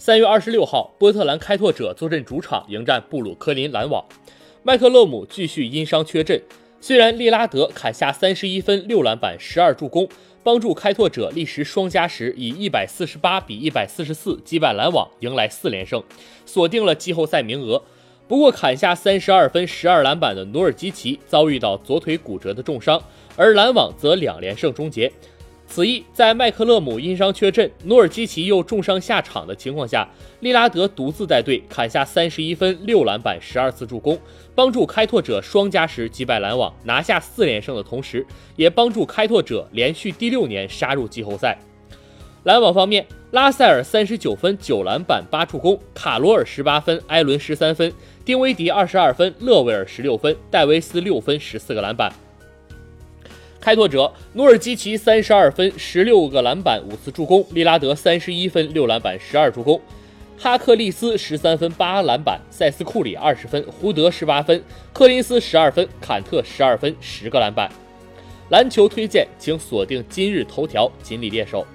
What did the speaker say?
三月二十六号，波特兰开拓者坐镇主场迎战布鲁克林篮网，麦克勒姆继续因伤缺阵。虽然利拉德砍下三十一分、六篮板、十二助攻，帮助开拓者历时双加时以一百四十八比一百四十四击败篮网，迎来四连胜，锁定了季后赛名额。不过，砍下三十二分、十二篮板的努尔基奇遭遇到左腿骨折的重伤，而篮网则两连胜终结。此役在麦克勒姆因伤缺阵，努尔基奇又重伤下场的情况下，利拉德独自带队砍下三十一分、六篮板、十二次助攻，帮助开拓者双加时击败篮网，拿下四连胜的同时，也帮助开拓者连续第六年杀入季后赛。篮网方面，拉塞尔三十九分、九篮板、八助攻，卡罗尔十八分，埃伦十三分，丁威迪二十二分，勒维尔十六分，戴维斯六分，十四个篮板。开拓者努尔基奇三十二分，十六个篮板，五次助攻；利拉德三十一分，六篮板，十二助攻；哈克利斯十三分，八篮板；塞斯库里二十分，胡德十八分，克林斯十二分，坎特十二分，十个篮板。篮球推荐，请锁定今日头条锦鲤猎手。